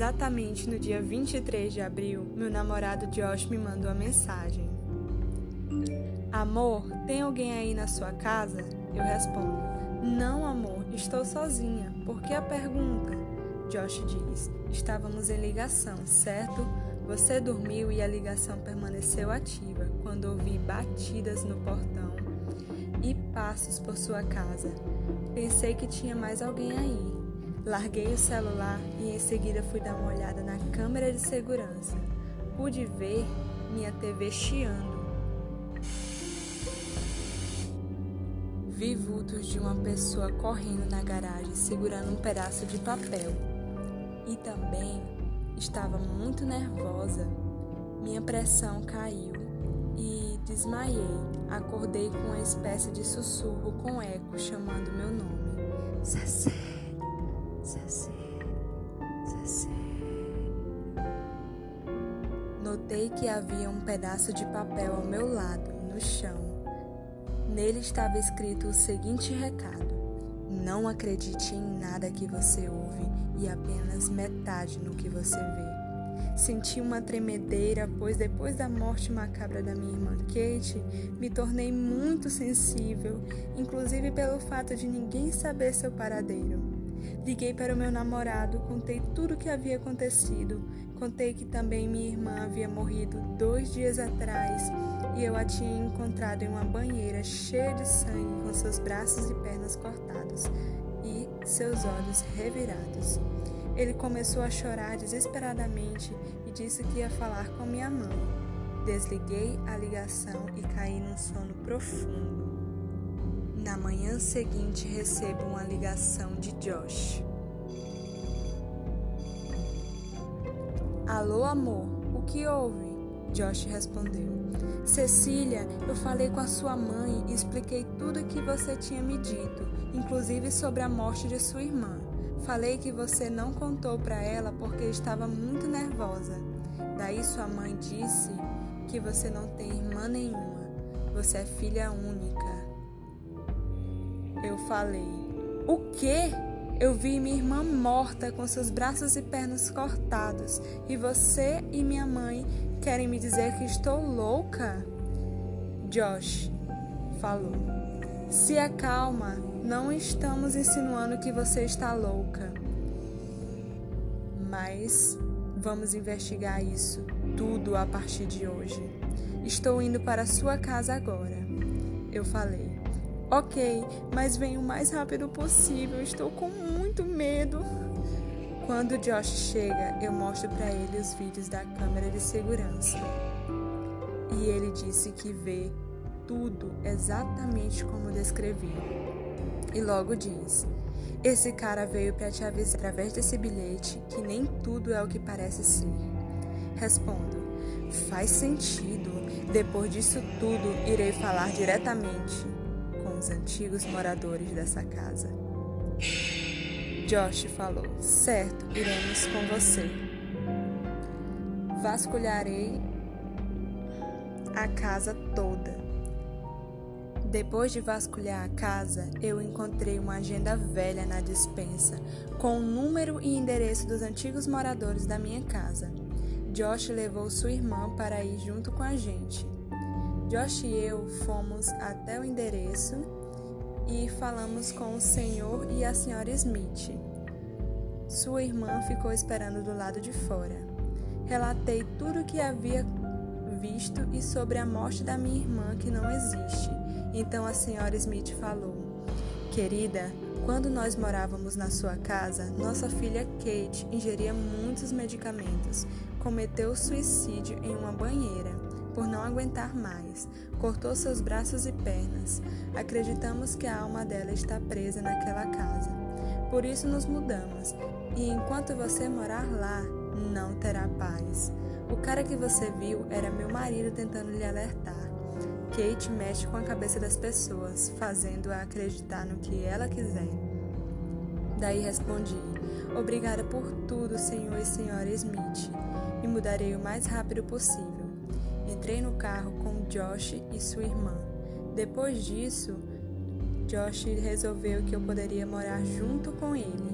Exatamente no dia 23 de abril, meu namorado Josh me mandou uma mensagem. Amor, tem alguém aí na sua casa? Eu respondo: Não, amor, estou sozinha. Por que a pergunta? Josh diz: Estávamos em ligação, certo? Você dormiu e a ligação permaneceu ativa quando ouvi batidas no portão e passos por sua casa. Pensei que tinha mais alguém aí. Larguei o celular e em seguida fui dar uma olhada na câmera de segurança. Pude ver minha TV chiando. Vi vultos de uma pessoa correndo na garagem segurando um pedaço de papel. E também estava muito nervosa. Minha pressão caiu e desmaiei. Acordei com uma espécie de sussurro com eco chamando meu nome. Cecé, Que havia um pedaço de papel ao meu lado, no chão. Nele estava escrito o seguinte recado: Não acredite em nada que você ouve e apenas metade no que você vê. Senti uma tremedeira, pois depois da morte macabra da minha irmã Kate, me tornei muito sensível, inclusive pelo fato de ninguém saber seu paradeiro. Liguei para o meu namorado, contei tudo o que havia acontecido, contei que também minha irmã havia morrido dois dias atrás e eu a tinha encontrado em uma banheira cheia de sangue, com seus braços e pernas cortados e seus olhos revirados. Ele começou a chorar desesperadamente e disse que ia falar com minha mãe. Desliguei a ligação e caí num sono profundo. Na manhã seguinte, recebo uma ligação de Josh. Alô, amor, o que houve? Josh respondeu. Cecília, eu falei com a sua mãe e expliquei tudo o que você tinha me dito, inclusive sobre a morte de sua irmã. Falei que você não contou para ela porque estava muito nervosa. Daí sua mãe disse que você não tem irmã nenhuma. Você é filha única. Eu falei: O quê? Eu vi minha irmã morta com seus braços e pernas cortados e você e minha mãe Querem me dizer que estou louca? Josh falou. Se acalma, não estamos insinuando que você está louca. Mas vamos investigar isso tudo a partir de hoje. Estou indo para sua casa agora. Eu falei. Ok, mas venha o mais rápido possível. Estou com muito medo. Quando Josh chega, eu mostro para ele os vídeos da câmera de segurança. E ele disse que vê tudo exatamente como descrevi. E logo diz: Esse cara veio para te avisar através desse bilhete que nem tudo é o que parece ser. Respondo: Faz sentido. Depois disso tudo, irei falar diretamente os antigos moradores dessa casa. Josh falou: Certo, iremos com você. Vasculharei a casa toda. Depois de vasculhar a casa, eu encontrei uma agenda velha na despensa com o número e endereço dos antigos moradores da minha casa. Josh levou sua irmã para ir junto com a gente. Josh e eu fomos até o endereço e falamos com o senhor e a senhora Smith. Sua irmã ficou esperando do lado de fora. Relatei tudo o que havia visto e sobre a morte da minha irmã que não existe. Então a senhora Smith falou: Querida, quando nós morávamos na sua casa, nossa filha Kate ingeria muitos medicamentos. Cometeu suicídio em uma banheira por não aguentar mais. Cortou seus braços e pernas. Acreditamos que a alma dela está presa naquela casa. Por isso nos mudamos. E enquanto você morar lá, não terá paz. O cara que você viu era meu marido tentando lhe alertar. Kate mexe com a cabeça das pessoas, fazendo-a acreditar no que ela quiser. Daí respondi: Obrigada por tudo, senhor e senhora Smith, e mudarei o mais rápido possível. Entrei no carro com Josh e sua irmã. Depois disso, Josh resolveu que eu poderia morar junto com ele,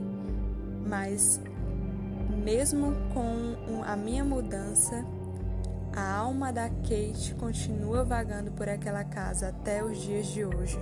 mas Mesmo com a minha mudança, a alma da Kate continua vagando por aquela casa até os dias de hoje.